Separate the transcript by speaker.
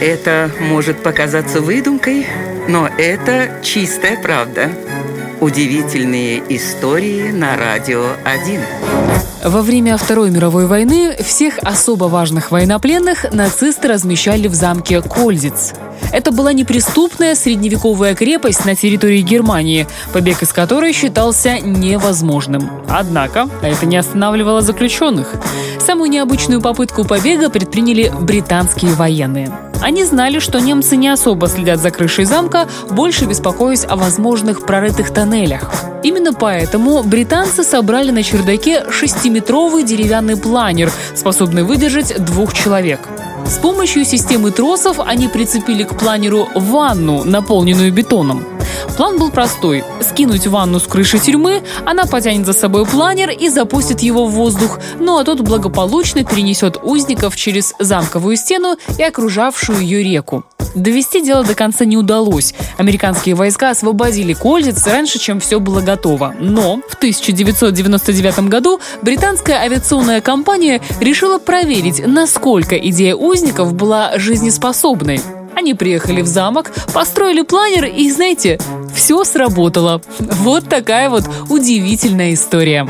Speaker 1: Это может показаться выдумкой, но это чистая правда. Удивительные истории на радио 1.
Speaker 2: Во время Второй мировой войны всех особо важных военнопленных нацисты размещали в замке Кользиц. Это была неприступная средневековая крепость на территории Германии, побег из которой считался невозможным. Однако это не останавливало заключенных. Самую необычную попытку побега предприняли британские военные. Они знали, что немцы не особо следят за крышей замка, больше беспокоясь о возможных прорытых тоннелях. Именно поэтому британцы собрали на чердаке шестиметровый деревянный планер, способный выдержать двух человек. С помощью системы тросов они прицепили к планеру ванну, наполненную бетоном. План был простой – скинуть ванну с крыши тюрьмы, она потянет за собой планер и запустит его в воздух, ну а тот благополучно перенесет узников через замковую стену и окружавшую ее реку. Довести дело до конца не удалось. Американские войска освободили Кользиц раньше, чем все было готово. Но в 1999 году британская авиационная компания решила проверить, насколько идея узников была жизнеспособной. Они приехали в замок, построили планер и, знаете, все сработало. Вот такая вот удивительная история.